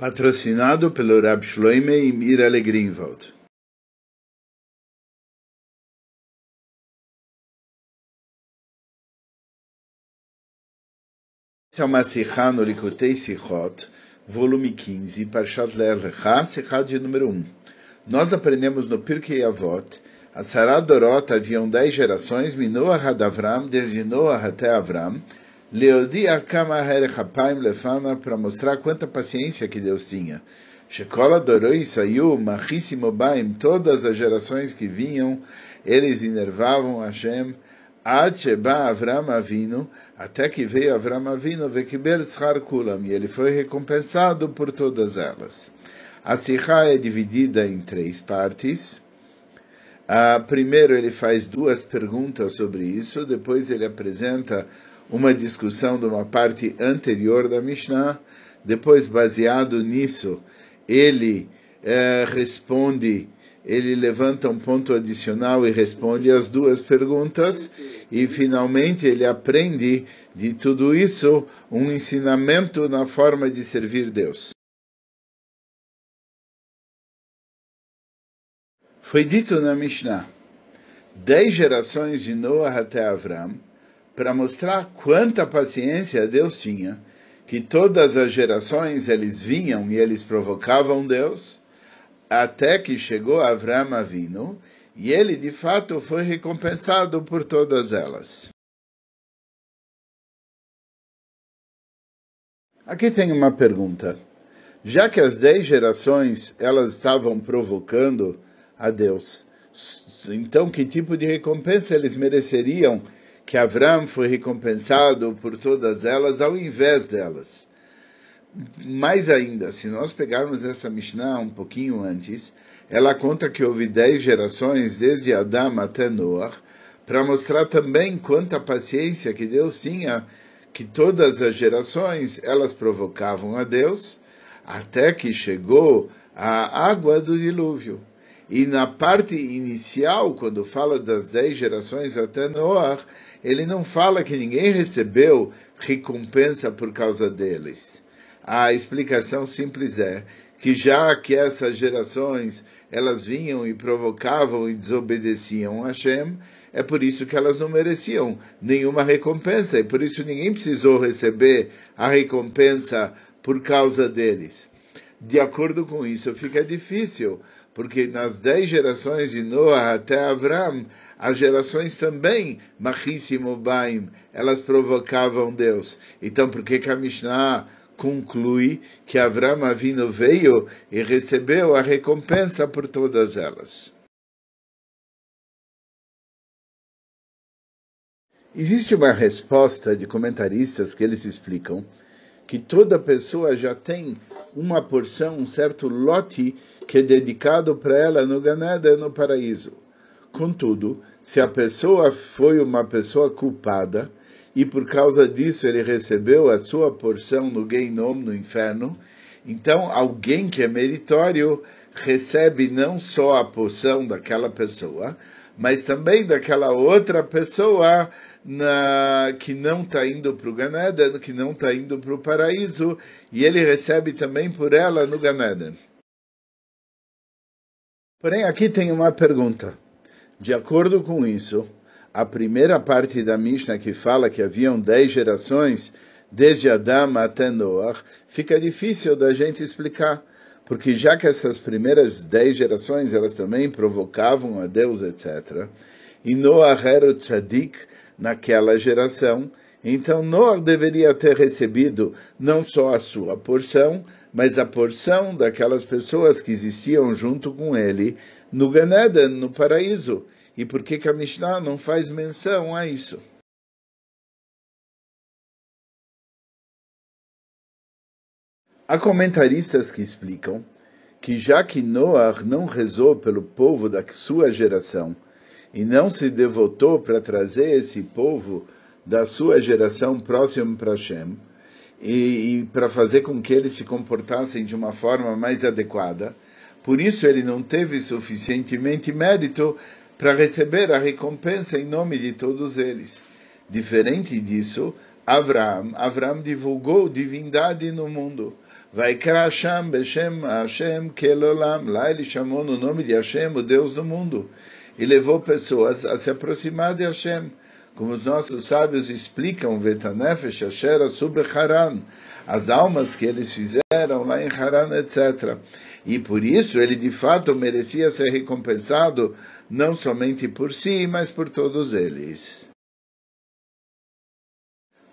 patrocinado pelo Rab Shloime e Mira Greenwald. Essa é uma Sikha no Likutei Sichot, volume 15, Parshat Lecha, Sikha de número 1. Nós aprendemos no Pirkei Avot, a Sarah Dorot haviam dez gerações, Minoah Hadavram, desde Noah até Avram, Leodi Akama Hapaim Lefana, para mostrar quanta paciência que Deus tinha. Shekola Doroi saiu, Machissimo Baim, todas as gerações que vinham, eles enervavam Hashem, Ad Sheba Avram Avinu, até que veio Avram Avinu, Vekibel Schar Kulam, e ele foi recompensado por todas elas. A Sikha é dividida em três partes. Uh, primeiro ele faz duas perguntas sobre isso, depois ele apresenta uma discussão de uma parte anterior da Mishnah, depois, baseado nisso, ele eh, responde, ele levanta um ponto adicional e responde as duas perguntas, e finalmente ele aprende de tudo isso um ensinamento na forma de servir Deus. Foi dito na Mishnah, dez gerações de Noah até Avram, para mostrar quanta paciência Deus tinha, que todas as gerações eles vinham e eles provocavam Deus, até que chegou Avram Avinu, e ele de fato foi recompensado por todas elas. Aqui tem uma pergunta. Já que as dez gerações elas estavam provocando a Deus, então que tipo de recompensa eles mereceriam que Avram foi recompensado por todas elas ao invés delas. Mais ainda, se nós pegarmos essa Mishnah um pouquinho antes, ela conta que houve dez gerações, desde Adão até Noah, para mostrar também quanta paciência que Deus tinha, que todas as gerações elas provocavam a Deus, até que chegou a água do dilúvio. E na parte inicial, quando fala das dez gerações até Noah, ele não fala que ninguém recebeu recompensa por causa deles. A explicação simples é que já que essas gerações elas vinham e provocavam e desobedeciam a Hashem, é por isso que elas não mereciam nenhuma recompensa e por isso ninguém precisou receber a recompensa por causa deles. De acordo com isso, fica difícil porque nas dez gerações de Noah até Avram, as gerações também, Machissimo Baim, elas provocavam Deus. Então, por que, que a Mishnah conclui que Avram Avino veio e recebeu a recompensa por todas elas? Existe uma resposta de comentaristas que eles explicam que toda pessoa já tem uma porção, um certo lote que é dedicado para ela no Ganeda, no paraíso. Contudo, se a pessoa foi uma pessoa culpada e por causa disso ele recebeu a sua porção no Geinom, no inferno, então alguém que é meritório recebe não só a porção daquela pessoa, mas também daquela outra pessoa na, que não está indo para o Ganeden, que não está indo para o paraíso, e ele recebe também por ela no Ganeden. Porém, aqui tem uma pergunta. De acordo com isso, a primeira parte da Mishnah que fala que haviam dez gerações, desde Adão até Noah, fica difícil da gente explicar, porque já que essas primeiras dez gerações elas também provocavam a Deus, etc., e Noah era o tzadik naquela geração, então Noah deveria ter recebido não só a sua porção, mas a porção daquelas pessoas que existiam junto com ele no Ganeden, no paraíso. E por que, que a Mishnah não faz menção a isso? Há comentaristas que explicam que já que Noah não rezou pelo povo da sua geração e não se devotou para trazer esse povo da sua geração próximo para Hashem, e, e para fazer com que eles se comportassem de uma forma mais adequada. Por isso ele não teve suficientemente mérito para receber a recompensa em nome de todos eles. Diferente disso, Abraão, Abraão divulgou divindade no mundo. Vai Hashem Beshem Hashem Kelolam. Lá ele chamou no nome de Hashem, o Deus do mundo, e levou pessoas a se aproximar de Hashem. Como os nossos sábios explicam, Vetanefesh Asher Haran, as almas que eles fizeram lá em Haran, etc. E por isso ele de fato merecia ser recompensado não somente por si, mas por todos eles.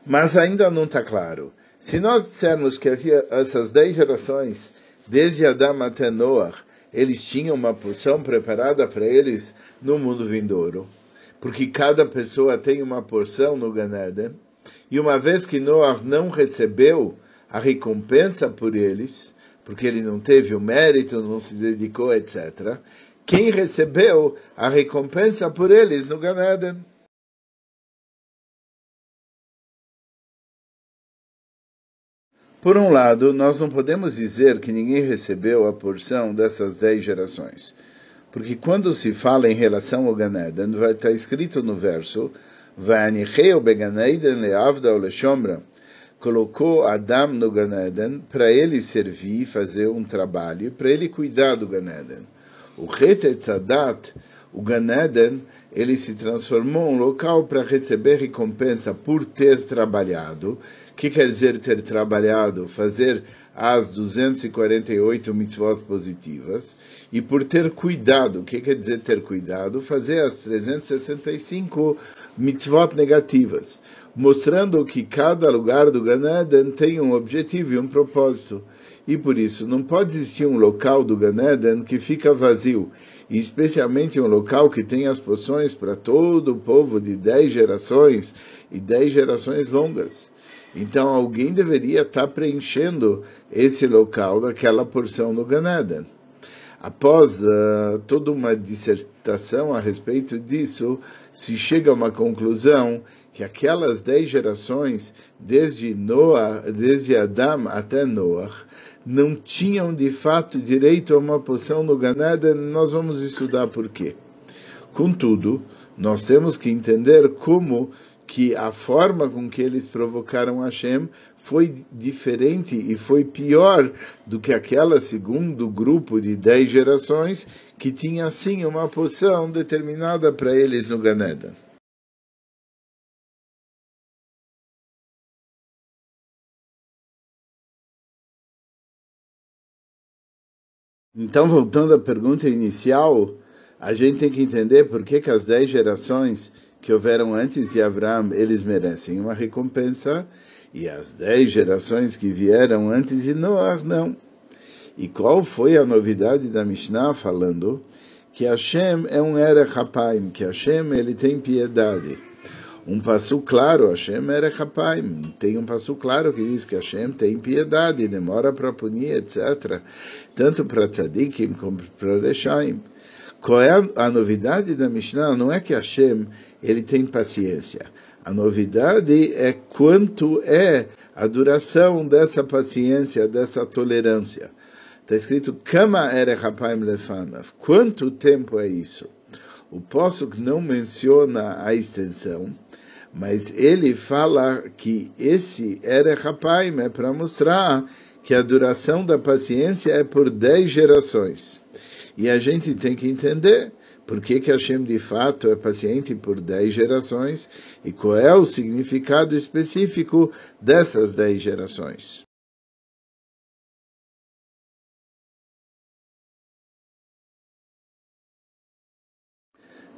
Mas ainda não está claro. Se nós dissermos que havia essas dez gerações, desde Adão até Noah, eles tinham uma porção preparada para eles no mundo vindouro, porque cada pessoa tem uma porção no Ganeden, e uma vez que Noah não recebeu a recompensa por eles, porque ele não teve o mérito, não se dedicou, etc., quem recebeu a recompensa por eles no Ganeden? Por um lado, nós não podemos dizer que ninguém recebeu a porção dessas dez gerações. Porque quando se fala em relação ao Ganeden, vai estar escrito no verso, colocou Adam no Ganeden para ele servir, fazer um trabalho, para ele cuidar do Ganeden. O Retetzadat, o Ganeden, ele se transformou em um local para receber recompensa por ter trabalhado, que quer dizer ter trabalhado, fazer as 248 mitzvot positivas, e por ter cuidado, o que quer dizer ter cuidado? Fazer as 365 mitzvot negativas, mostrando que cada lugar do Ganeden tem um objetivo e um propósito. E por isso, não pode existir um local do Ganeden que fica vazio, e especialmente um local que tem as porções para todo o povo de dez gerações e dez gerações longas. Então alguém deveria estar preenchendo esse local daquela porção do Ganeden. Após uh, toda uma dissertação a respeito disso, se chega a uma conclusão que aquelas dez gerações, desde Noah, desde Adão até Noah, não tinham de fato direito a uma porção no Ganeden. Nós vamos estudar por quê. Contudo, nós temos que entender como que a forma com que eles provocaram Hashem foi diferente e foi pior do que aquela segundo grupo de dez gerações que tinha sim uma porção determinada para eles no Ganeda. Então, voltando à pergunta inicial, a gente tem que entender por que, que as dez gerações que houveram antes de Abraão, eles merecem uma recompensa, e as dez gerações que vieram antes de Noah, não. E qual foi a novidade da Mishnah falando que Hashem é um Erech Hapaim, que Hashem ele tem piedade. Um passo claro, Hashem Erech Hapaim. Tem um passo claro que diz que Hashem tem piedade, demora para punir, etc. Tanto para tzadikim como para Reshaim. Qual é a, novidade da Mishnah? Não é que Hashem ele tem paciência. A novidade é quanto é a duração dessa paciência, dessa tolerância. Está escrito Kama erechapaim lefanav. Quanto tempo é isso? O Posuk não menciona a extensão, mas ele fala que esse erechapaim é para mostrar que a duração da paciência é por dez gerações. E a gente tem que entender por que, que Hashem de fato é paciente por dez gerações e qual é o significado específico dessas dez gerações.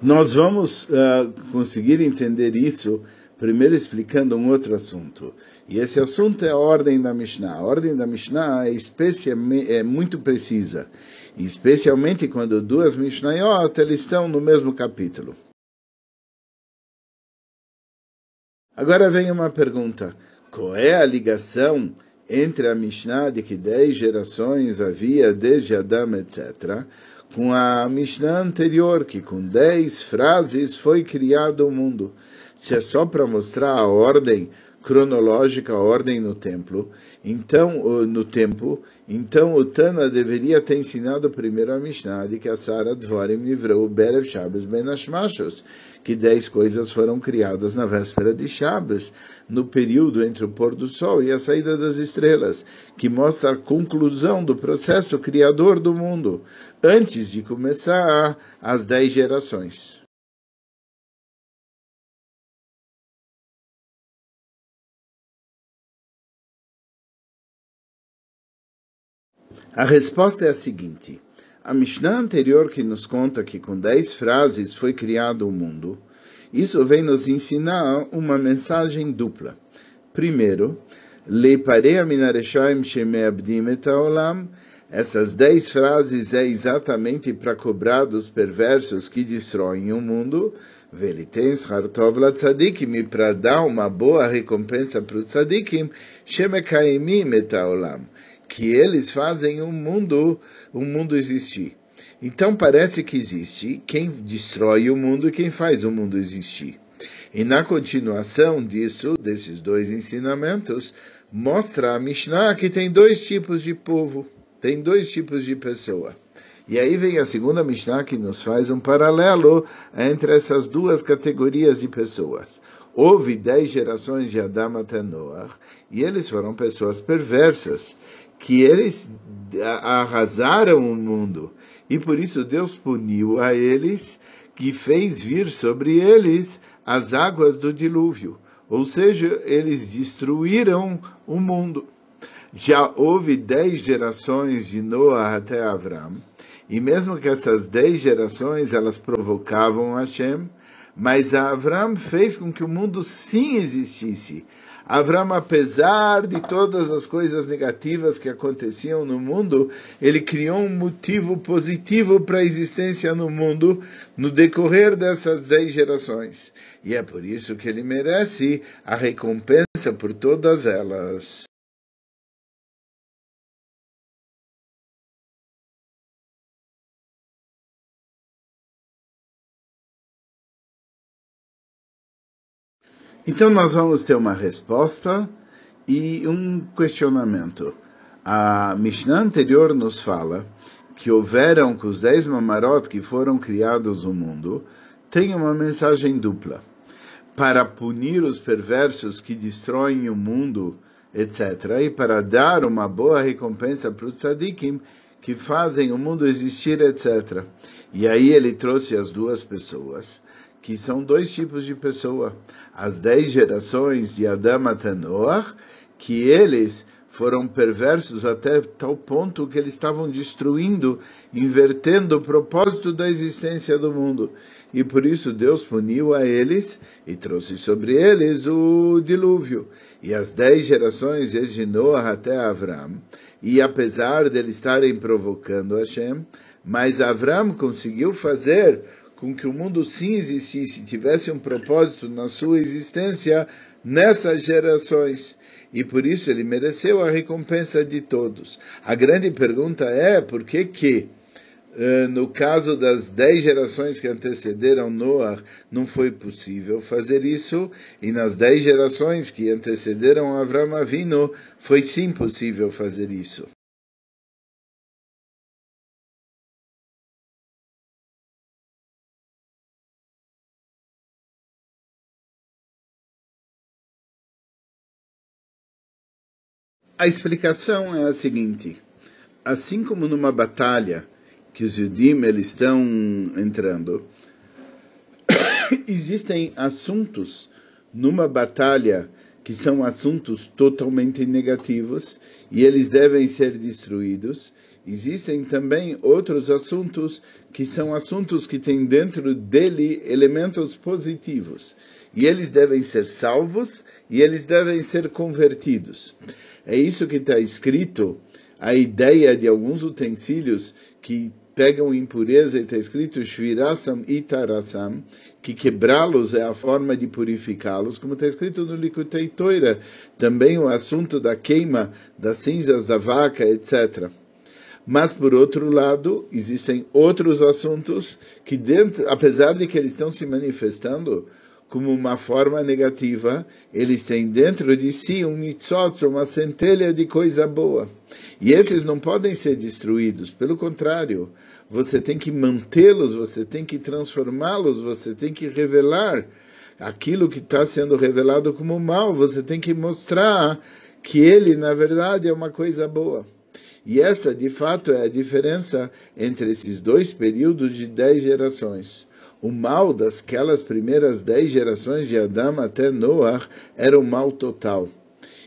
Nós vamos uh, conseguir entender isso primeiro explicando um outro assunto. E esse assunto é a ordem da Mishnah. A ordem da Mishnah é, é muito precisa, especialmente quando duas Mishnayot estão no mesmo capítulo. Agora vem uma pergunta: qual é a ligação entre a Mishnah de que dez gerações havia desde Adão, etc., com a Mishnah anterior, que com dez frases foi criado o mundo? se é só para mostrar a ordem cronológica ordem no templo, então no tempo, então o Tana deveria ter ensinado primeiro a Mishnah de que a Sara Dvorim livrou Berev Shabbos Ben Ashmashos, que dez coisas foram criadas na véspera de Shabbos, no período entre o pôr do sol e a saída das estrelas, que mostra a conclusão do processo criador do mundo, antes de começar as dez gerações. A resposta é a seguinte. A Mishnah anterior que nos conta que com dez frases foi criado o mundo, isso vem nos ensinar uma mensagem dupla. Primeiro, et essas dez frases é exatamente para cobrar dos perversos que destroem o mundo, Velitens hartov la tzadikim, e para dar uma boa recompensa para os tzadikim, shemekaimim et haolam, que eles fazem o mundo, o mundo existir. Então parece que existe quem destrói o mundo e quem faz o mundo existir. E na continuação disso, desses dois ensinamentos, mostra a Mishnah que tem dois tipos de povo, tem dois tipos de pessoa. E aí vem a segunda Mishnah que nos faz um paralelo entre essas duas categorias de pessoas. Houve dez gerações de Adam até Noah, e eles foram pessoas perversas que eles arrasaram o mundo e por isso Deus puniu a eles que fez vir sobre eles as águas do dilúvio, ou seja, eles destruíram o mundo. Já houve dez gerações de Noah até Avram, e mesmo que essas dez gerações elas provocavam Hashem, mas Avram fez com que o mundo sim existisse. Avram, apesar de todas as coisas negativas que aconteciam no mundo, ele criou um motivo positivo para a existência no mundo no decorrer dessas dez gerações. E é por isso que ele merece a recompensa por todas elas. Então nós vamos ter uma resposta e um questionamento. A Mishnah anterior nos fala que houveram com os dez mamarot que foram criados no mundo, tem uma mensagem dupla. Para punir os perversos que destroem o mundo, etc. E para dar uma boa recompensa para os tzadikim que fazem o mundo existir, etc. E aí ele trouxe as duas pessoas que são dois tipos de pessoa. As dez gerações de Adam até Noah, que eles foram perversos até tal ponto que eles estavam destruindo, invertendo o propósito da existência do mundo. E por isso Deus puniu a eles e trouxe sobre eles o dilúvio. E as dez gerações de Noah até Avram, e apesar deles estarem provocando Hashem, mas Avram conseguiu fazer com que o mundo sim existisse, tivesse um propósito na sua existência nessas gerações. E por isso ele mereceu a recompensa de todos. A grande pergunta é por que que eh, no caso das dez gerações que antecederam Noah, não foi possível fazer isso, e nas dez gerações que antecederam Avram Avinu, foi sim possível fazer isso. A explicação é a seguinte: assim como numa batalha que os Yudim eles estão entrando, existem assuntos numa batalha que são assuntos totalmente negativos e eles devem ser destruídos. Existem também outros assuntos que são assuntos que têm dentro dele elementos positivos e eles devem ser salvos e eles devem ser convertidos. É isso que está escrito, a ideia de alguns utensílios que pegam impureza e está escrito Shvirasam Itarasam, que quebrá-los é a forma de purificá-los, como está escrito no Likutei Toira, também o assunto da queima das cinzas da vaca, etc. Mas, por outro lado, existem outros assuntos que, dentro, apesar de que eles estão se manifestando como uma forma negativa, eles têm dentro de si um nitzotz, uma centelha de coisa boa. E esses não podem ser destruídos, pelo contrário, você tem que mantê-los, você tem que transformá-los, você tem que revelar aquilo que está sendo revelado como mal, você tem que mostrar que ele, na verdade, é uma coisa boa. E essa, de fato, é a diferença entre esses dois períodos de dez gerações. O mal dasquelas primeiras dez gerações de Adão até Noah era um mal total.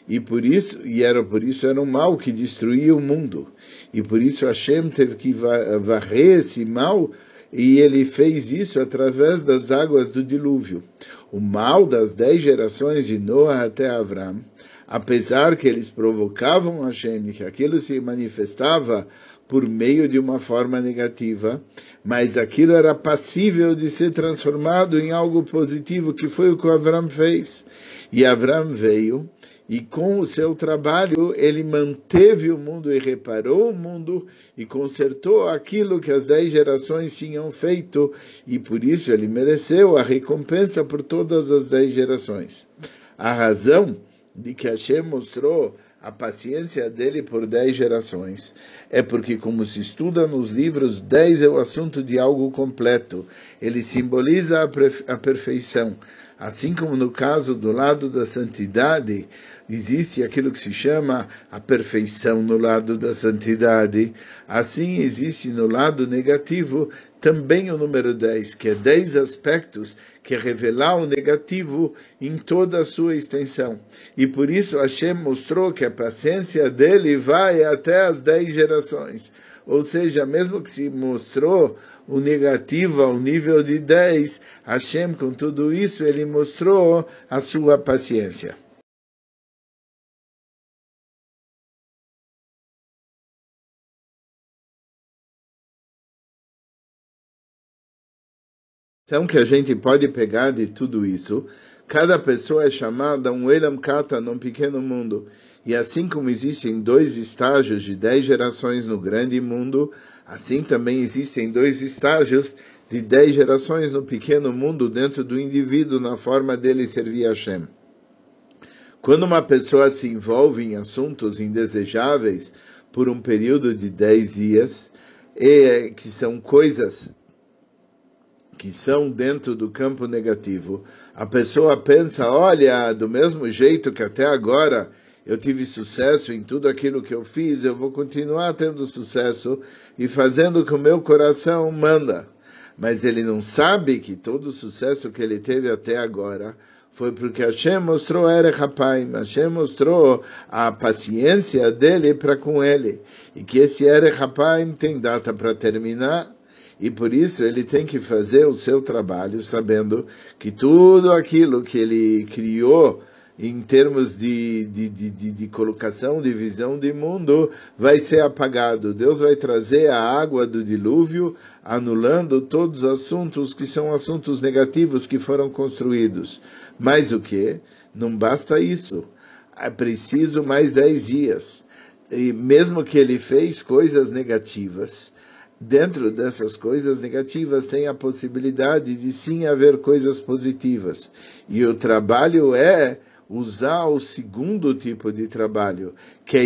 E por isso, e era por isso era um mal que destruía o mundo. E por isso Hashem teve que varrer esse mal e ele fez isso através das águas do dilúvio. O mal das dez gerações de Noah até Avram apesar que eles provocavam Hashem, que aquilo se manifestava por meio de uma forma negativa, mas aquilo era passível de ser transformado em algo positivo, que foi o que Avram fez. E Avram veio e com o seu trabalho ele manteve o mundo e reparou o mundo e consertou aquilo que as dez gerações tinham feito e por isso ele mereceu a recompensa por todas as dez gerações. A razão de que Hashem mostrou a paciência dele por dez gerações. É porque, como se estuda nos livros, dez é o assunto de algo completo. Ele simboliza a, perfeição. Assim como no caso do lado da santidade, existe aquilo que se chama a perfeição no lado da santidade, assim existe no lado negativo também o número 10, que é 10 aspectos que é revelar o negativo em toda a sua extensão. E por isso Hashem mostrou que a paciência dele vai até as 10 gerações. Ou seja, mesmo que se mostrou o negativo ao nível de 10, Hashem, com tudo isso, ele mostrou a sua paciência. Então, que a gente pode pegar de tudo isso, cada pessoa é chamada um Elam Kata num pequeno mundo. E assim como existem dois estágios de dez gerações no grande mundo, assim também existem dois estágios de dez gerações no pequeno mundo dentro do indivíduo na forma dele servir a Hashem. Quando uma pessoa se envolve em assuntos indesejáveis por um período de dez dias, e que são coisas que são dentro do campo negativo, a pessoa pensa: olha, do mesmo jeito que até agora eu tive sucesso em tudo aquilo que eu fiz, eu vou continuar tendo sucesso e fazendo o que o meu coração manda. Mas ele não sabe que todo o sucesso que ele teve até agora foi porque Hashem mostrou Erech Hapaim, Hashem mostrou a paciência dele para com ele, e que esse Erech Hapaim tem data para terminar, e por isso ele tem que fazer o seu trabalho sabendo que tudo aquilo que ele criou em termos de, de, de, de, colocação, de visão de mundo, vai ser apagado. Deus vai trazer a água do dilúvio, anulando todos os assuntos que são assuntos negativos que foram construídos. Mas o que? Não basta isso. É preciso mais dez dias. E mesmo que ele fez coisas negativas, dentro dessas coisas negativas tem a possibilidade de sim haver coisas positivas. E o trabalho é usar o segundo tipo de trabalho, que é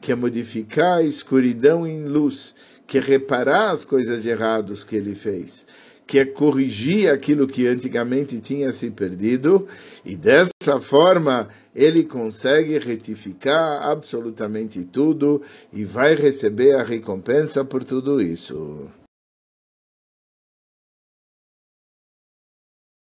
que é modificar a escuridão em luz, que é reparar as coisas erradas que ele fez que é corrigir aquilo que antigamente tinha se perdido, e dessa forma ele consegue retificar absolutamente tudo e vai receber a recompensa por tudo isso.